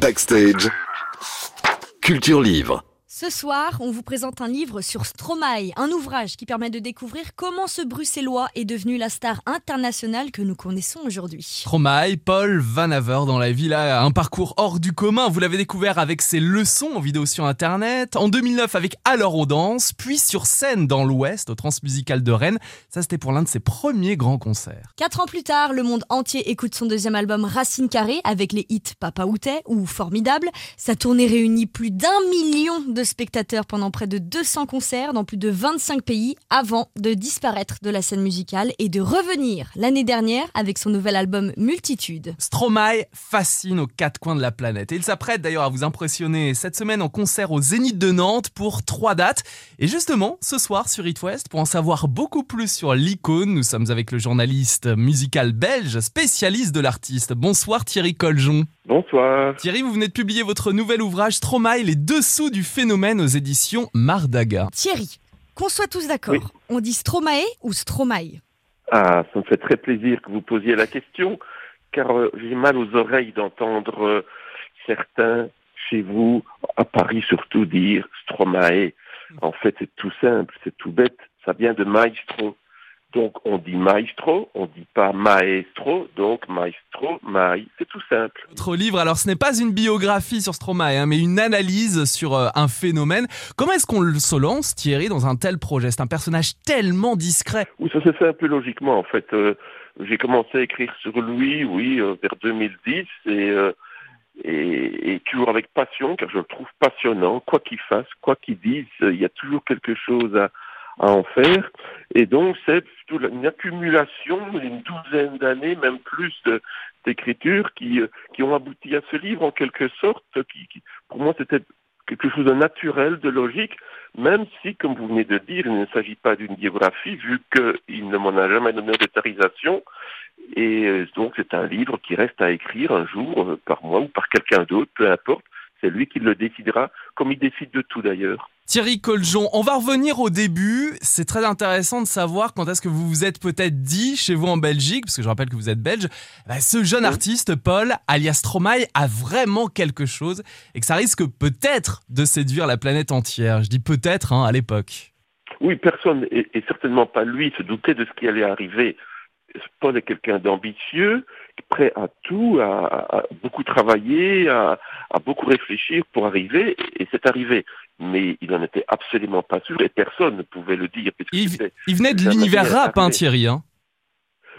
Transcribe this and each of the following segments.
Backstage. Culture Livre. Ce soir, on vous présente un livre sur Stromae, un ouvrage qui permet de découvrir comment ce bruxellois est devenu la star internationale que nous connaissons aujourd'hui. Stromae, Paul Van Haver dans la ville a un parcours hors du commun. Vous l'avez découvert avec ses leçons en vidéo sur internet, en 2009 avec Alors on danse, puis sur scène dans l'Ouest au Transmusical de Rennes. Ça c'était pour l'un de ses premiers grands concerts. Quatre ans plus tard, le monde entier écoute son deuxième album Racine Carrée avec les hits Papa Outé ou Formidable. Sa tournée réunit plus d'un million de spectateurs pendant près de 200 concerts dans plus de 25 pays avant de disparaître de la scène musicale et de revenir l'année dernière avec son nouvel album Multitude. Stromae fascine aux quatre coins de la planète et il s'apprête d'ailleurs à vous impressionner cette semaine en concert au Zénith de Nantes pour trois dates. Et justement, ce soir sur It West, pour en savoir beaucoup plus sur l'icône, nous sommes avec le journaliste musical belge, spécialiste de l'artiste. Bonsoir Thierry Coljon. Bonsoir. Thierry, vous venez de publier votre nouvel ouvrage Stromae, les dessous du phénomène aux éditions Mardaga. Thierry, qu'on soit tous d'accord, Oui. on dit Stromae ou Stromae? Ah, ça me fait très plaisir que vous posiez la question, car euh, j'ai mal aux oreilles d'entendre euh, certains chez vous, à Paris surtout, dire Stromae. En fait, c'est tout simple, c'est tout bête, ça vient de maestro. Donc on dit maestro, on dit pas maestro, donc maestro, mai, c'est tout simple. Votre livre, alors ce n'est pas une biographie sur Stromae, hein, mais une analyse sur euh, un phénomène. Comment est-ce qu'on se lance, Thierry, dans un tel projet? C'est un personnage tellement discret. Oui, ça s'est fait un peu logiquement en fait. Euh, j'ai commencé à écrire sur lui, oui, euh, vers 2010 et, et, et toujours avec passion, car je le trouve passionnant. Quoi qu'il fasse, quoi qu'il dise, il y a toujours quelque chose à, à en faire. Et donc c'est une accumulation, une douzaine d'années, même plus d'écriture qui, euh, qui ont abouti à ce livre en quelque sorte. Qui, qui- pour moi, c'était quelque chose de naturel, de logique, même si, comme vous venez de dire, il ne s'agit pas d'une biographie, vu qu'il ne m'en a jamais donné d'autorisation. Et euh, donc, c'est un livre qui reste à écrire un jour, euh, par moi ou par quelqu'un d'autre, peu importe. C'est lui qui le décidera, comme il décide de tout d'ailleurs. Thierry Coljon, on va revenir au début. C'est très intéressant de savoir quand est-ce que vous vous êtes peut-être dit chez vous en Belgique, parce que je rappelle que vous êtes belge, bah, ce jeune artiste, Paul, alias Stromae, a vraiment quelque chose et que ça risque peut-être de séduire la planète entière. Je dis peut-être hein, à l'époque. Oui, personne, et, et certainement pas lui, se doutait de ce qui allait arriver. Paul est quelqu'un d'ambitieux, prêt à tout, à, à- à beaucoup travailler, à, à beaucoup réfléchir pour arriver, et c'est arrivé. Mais il n'en était absolument pas sûr, et personne ne pouvait le dire. Il, venait de l'univers rap, hein. Thierry. hein.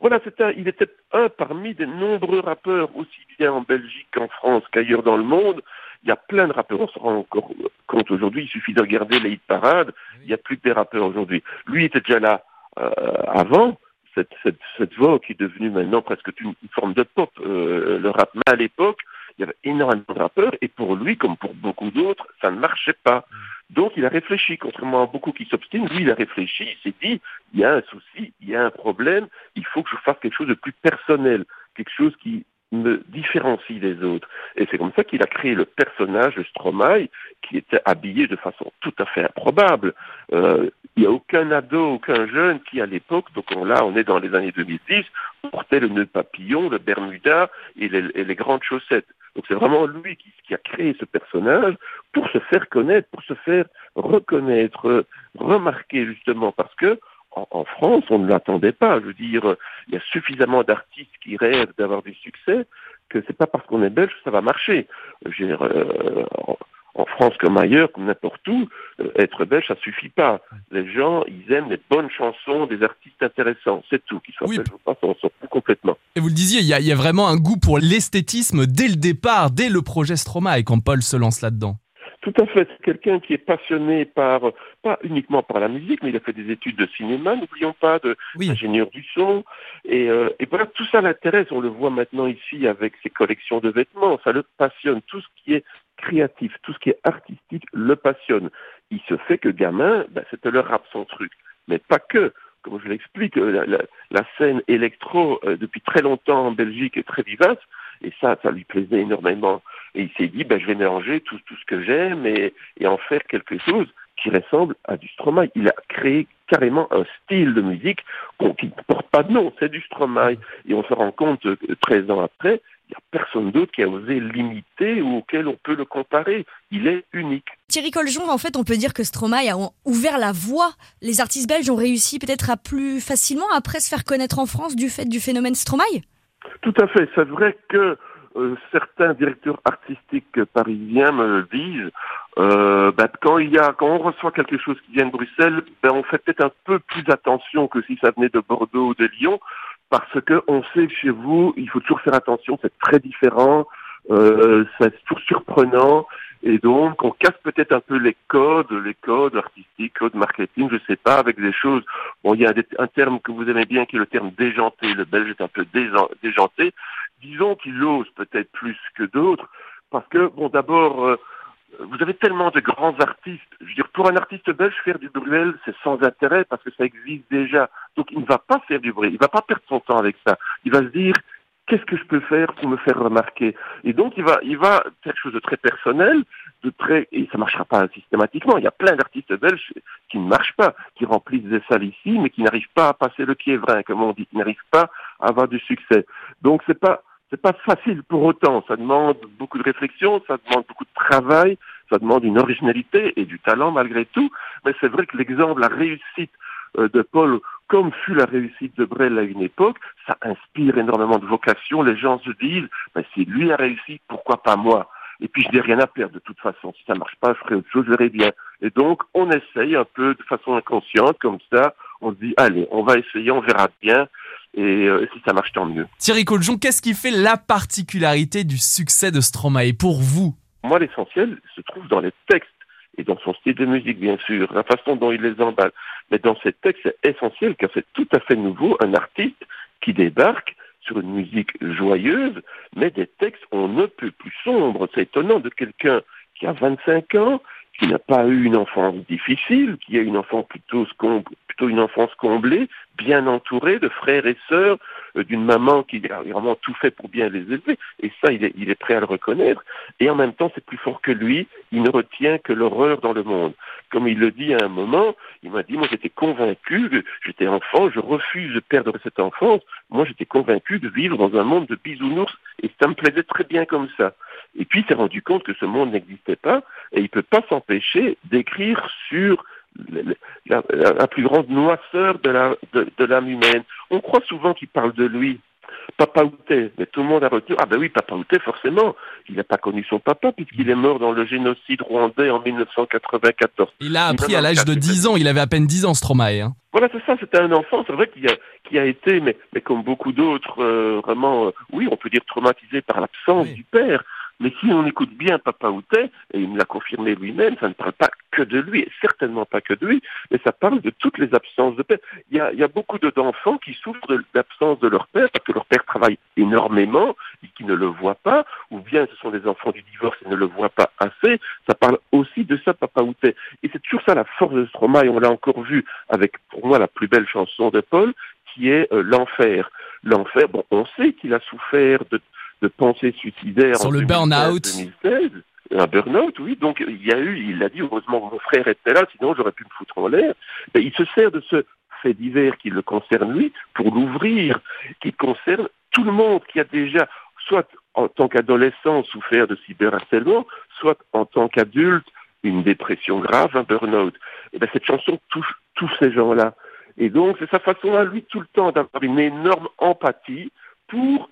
Voilà, un- il était un parmi de nombreux rappeurs, aussi bien en Belgique qu'en France qu'ailleurs dans le monde. Il y a plein de rappeurs, on se rend encore compte aujourd'hui, il suffit de regarder les hit parades, il n'y a plus que des rappeurs aujourd'hui. Lui était déjà là euh, avant, cette, cette, cette voix qui est devenue maintenant presque une, une forme de pop, euh, le rap. Mais à l'époque, il y avait énormément de rappeurs, et pour lui, comme pour beaucoup d'autres, ça ne marchait pas. Donc il a réfléchi, contrairement à beaucoup qui s'obstinent, lui il a réfléchi, il s'est dit, il y a un souci, il y a un problème, il faut que je fasse quelque chose de plus personnel, quelque chose qui me différencie des autres. Et c'est comme ça qu'il a créé le personnage de Stromae, qui était habillé de façon tout à fait improbable. Euh, il n'y a aucun ado, aucun jeune qui à l'époque, donc on- là on est dans les années 2010, portait le nœud papillon, le bermuda et les, grandes chaussettes. Donc c'est vraiment lui qui, a créé ce personnage pour se faire connaître, pour se faire reconnaître, euh, remarquer justement, parce que en, en France, on ne l'attendait pas. Je veux dire, il y a suffisamment d'artistes qui rêvent d'avoir du succès que c'est pas parce qu'on est belge que ça va marcher. Je veux dire, euh, en, France comme ailleurs, comme n'importe où, euh, être belge, ça suffit pas. Les gens, ils aiment les bonnes chansons, des artistes intéressants, c'est tout. Qu'ils soient Oui. belges ou pas, on s'en fout complètement. Et vous le disiez, il y, y a vraiment un goût pour l'esthétisme dès le départ, dès le projet Stromae, quand Paul se lance là-dedans. Tout à fait. C'est quelqu'un qui est passionné par, pas uniquement par la musique, mais il a fait des études de cinéma, n'oublions pas, de Oui. ingénieur du son. Et, euh, et voilà, tout ça l'intéresse. On le voit maintenant ici avec ses collections de vêtements. Ça le passionne. Tout ce qui est créatif, tout ce qui est artistique le passionne. Il se fait que gamin, ben, c'était le rap son truc. Mais pas que. Comme je l'explique, euh, la, la- la scène électro, euh, depuis très longtemps en Belgique, est très vivace. Et ça, ça lui plaisait énormément. Et il s'est dit, ben, je vais mélanger tout, tout ce que j'aime et, en faire quelque chose qui ressemble à du Stromae. Il a créé carrément un style de musique qu'on- qui ne porte pas de nom, c'est du Stromae. Et on se rend compte, euh, 13 ans après, il n'y a personne d'autre qui a osé l'imiter ou auquel on peut le comparer. Il est unique. Thierry Coljon, en fait, on peut dire que Stromae a ouvert la voie. Les artistes belges ont réussi peut-être à plus facilement après se faire connaître en France du fait du phénomène Stromae? Tout à fait. C'est vrai que euh, certains directeurs artistiques parisiens me disent. Euh, ben, quand il y a, quand on reçoit quelque chose qui vient de Bruxelles, ben, on fait peut-être un peu plus attention que si ça venait de Bordeaux ou de Lyon, parce que on sait chez vous, il faut toujours faire attention, c'est très différent, euh, c'est toujours surprenant, et donc on casse peut-être un peu les codes, les codes artistiques, codes marketing, je sais pas, avec des choses. Bon, il y a un, terme que vous aimez bien qui est le terme déjanté. Le belge est un peu déjanté. Disons qu'il ose peut-être plus que d'autres, parce que bon, d'abord. Euh, vous avez tellement de grands artistes. Je veux dire, pour un artiste belge, faire du Bruel, c'est sans intérêt parce que ça existe déjà. Donc, il ne va pas faire du bruit. Il ne va pas perdre son temps avec ça. Il va se dire, qu'est-ce que je peux faire pour me faire remarquer? Et donc, il va, il va faire quelque chose de très personnel, de très, et ça marchera pas systématiquement. Il y a plein d'artistes belges qui ne marchent pas, qui remplissent des salles ici, mais qui n'arrivent pas à passer le vrai, comme on dit, qui n'arrivent pas à avoir du succès. Donc, c'est pas, c'est pas facile pour autant. Ça demande beaucoup de réflexion, ça demande beaucoup de travail, ça demande une originalité et du talent malgré tout. Mais c'est vrai que l'exemple, la réussite euh, de Paul, comme fut la réussite de Brel à une époque, ça inspire énormément de vocation. Les gens se disent, ben, si lui a réussi, pourquoi pas moi? Et puis je n'ai rien à perdre de toute façon. Si ça marche pas, je ferai autre chose, je verrai bien. Et donc on essaye un peu de façon inconsciente, comme ça. On se dit, allez, on va essayer, on verra bien. Et euh, si ça marche, tant mieux. Thierry Coljon, qu'est-ce qui fait la particularité du succès de Stromae? Pour vous? Moi, l'essentiel se trouve dans les textes et dans son style de musique, bien sûr, la façon dont il les emballe. Mais dans ces textes, c'est essentiel car c'est tout à fait nouveau un artiste qui débarque sur une musique joyeuse, mais des textes on ne peut plus sombres. C'est étonnant de quelqu'un qui a 25 ans, qui n'a pas eu une enfance difficile, qui a une enfance plutôt, plutôt une enfance comblée, bien entourée de frères et sœurs, euh, d'une maman qui a vraiment tout fait pour bien les élever. Et ça, il est, il est prêt à le reconnaître. Et en même temps, c'est plus fort que lui. Il ne retient que l'horreur dans le monde. Comme il le dit à un moment, il m'a dit, moi j'étais convaincu, j'étais enfant, je refuse de perdre cette enfance. Moi j'étais convaincu de vivre dans un monde de bisounours et ça me plaisait très bien comme ça. Et puis il s'est rendu compte que ce monde n'existait pas et il ne peut pas s'empêcher d'écrire sur la, plus grande noisseur de l'âme de, humaine. On croit souvent qu'il parle de lui. Papa Outé, mais tout le monde a retenu, ah ben oui, Papa Outé, forcément, il n'a pas connu son papa puisqu'il est mort dans le génocide rwandais en 1994. Il a appris à l'âge de 10 ans, il avait à peine 10 ans, Stromae. Hein. Voilà, c'est ça, c'était un enfant, c'est vrai qu'il a, qui a été, mais, mais comme beaucoup d'autres, euh, vraiment, euh, oui, on peut dire traumatisé par l'absence du père. Mais si on écoute bien Papa Outé, et il me l'a confirmé lui-même, ça ne parle pas que de lui, et certainement pas que de lui, mais ça parle de toutes les absences de père. Il y a, il y a beaucoup d'enfants qui souffrent de l'absence de leur père parce que leur père travaille énormément et qui ne le voient pas, ou bien ce sont des enfants du divorce et ne le voient pas assez. Ça parle aussi de ça, Papa Outé. Et c'est toujours ça la force de Stromae, on l'a encore vu avec, pour moi, la plus belle chanson de Paul, qui est euh, l'enfer. L'enfer, bon, on sait qu'il a souffert de de pensée suicidaire Sur le burn-out. 2016. Un burn-out, oui. Donc il y a eu, il a dit, heureusement mon frère était là, sinon j'aurais pu me foutre en l'air. il se sert de ce fait divers qui le concerne lui pour l'ouvrir, qui concerne tout le monde qui a déjà, soit en tant qu'adolescent souffert de cyberharcèlement, soit en tant qu'adulte une dépression grave, un burn-out. Et ben, cette chanson touche tous ces gens-là. Et donc, c'est sa façon à lui tout le temps d'avoir une énorme empathie pour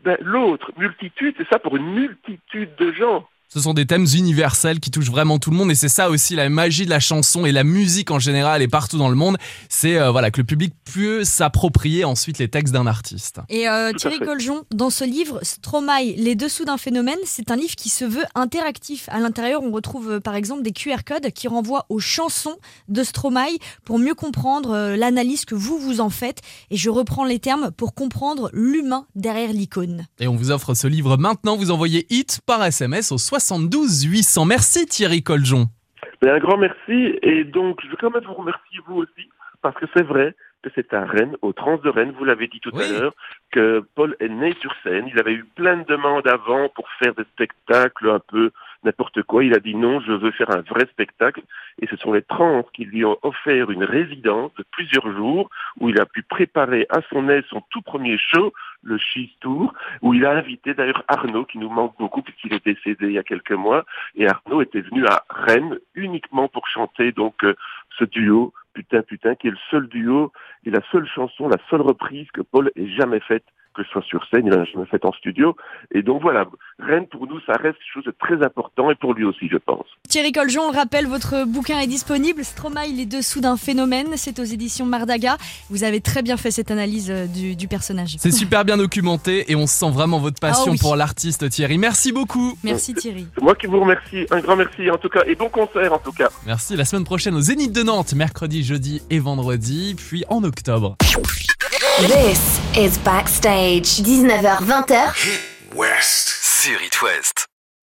ben, l'autre, multitude, c'est ça pour une multitude de gens. Ce sont des thèmes universels qui touchent vraiment tout le monde et c'est ça aussi la magie de la chanson et la musique en général et partout dans le monde. C'est euh, voilà que le public peut s'approprier ensuite les textes d'un artiste. Et euh, Thierry Coljon, dans ce livre Stromae, les dessous d'un phénomène, c'est un livre qui se veut interactif. À l'intérieur, on retrouve euh, par exemple des QR codes qui renvoient aux chansons de Stromae pour mieux comprendre l'analyse que vous vous en faites. Et je reprends les termes pour comprendre l'humain derrière l'icône. Et on vous offre ce livre maintenant. Vous envoyez hit par SMS au 60 72 800. Merci Thierry Coljon. un grand merci et donc je veux quand même vous remercier vous aussi parce que c'est vrai que c'est à Rennes, au Trans de Rennes, vous l'avez dit tout à l'heure, que Paul est né sur scène. Il avait eu plein de demandes avant pour faire des spectacles un peu n'importe quoi. Il a dit non, je veux faire un vrai spectacle. Et ce sont les trans qui lui ont offert une résidence de plusieurs jours où il a pu préparer à son aise son tout premier show, le Cheese Tour, où il a invité d'ailleurs Arnaud, qui nous manque beaucoup puisqu'il est décédé il y a quelques mois. Et Arnaud était venu à Rennes uniquement pour chanter donc euh, ce duo Putain Putain, qui est le seul duo et la seule chanson, la seule reprise que Paul ait jamais faite que ce soit sur scène, il en a jamais fait en studio. Et donc voilà, Rennes pour nous, ça reste quelque chose de très important et pour lui aussi, je pense. Thierry Coljon, on le rappelle, votre bouquin est disponible. Stromae, les dessous d'un phénomène. C'est aux éditions Mardaga. Vous avez très bien fait cette analyse euh, du, du personnage. C'est super bien documenté et on sent vraiment votre passion Ah oui. pour l'artiste Thierry. Merci beaucoup. Merci Thierry. C'est moi qui vous remercie, un grand merci en tout cas, et bon concert en tout cas. Merci. La semaine prochaine au Zénith de Nantes, mercredi, jeudi et vendredi, puis en octobre. This is Backstage. 19h-20h. West. Sur It West.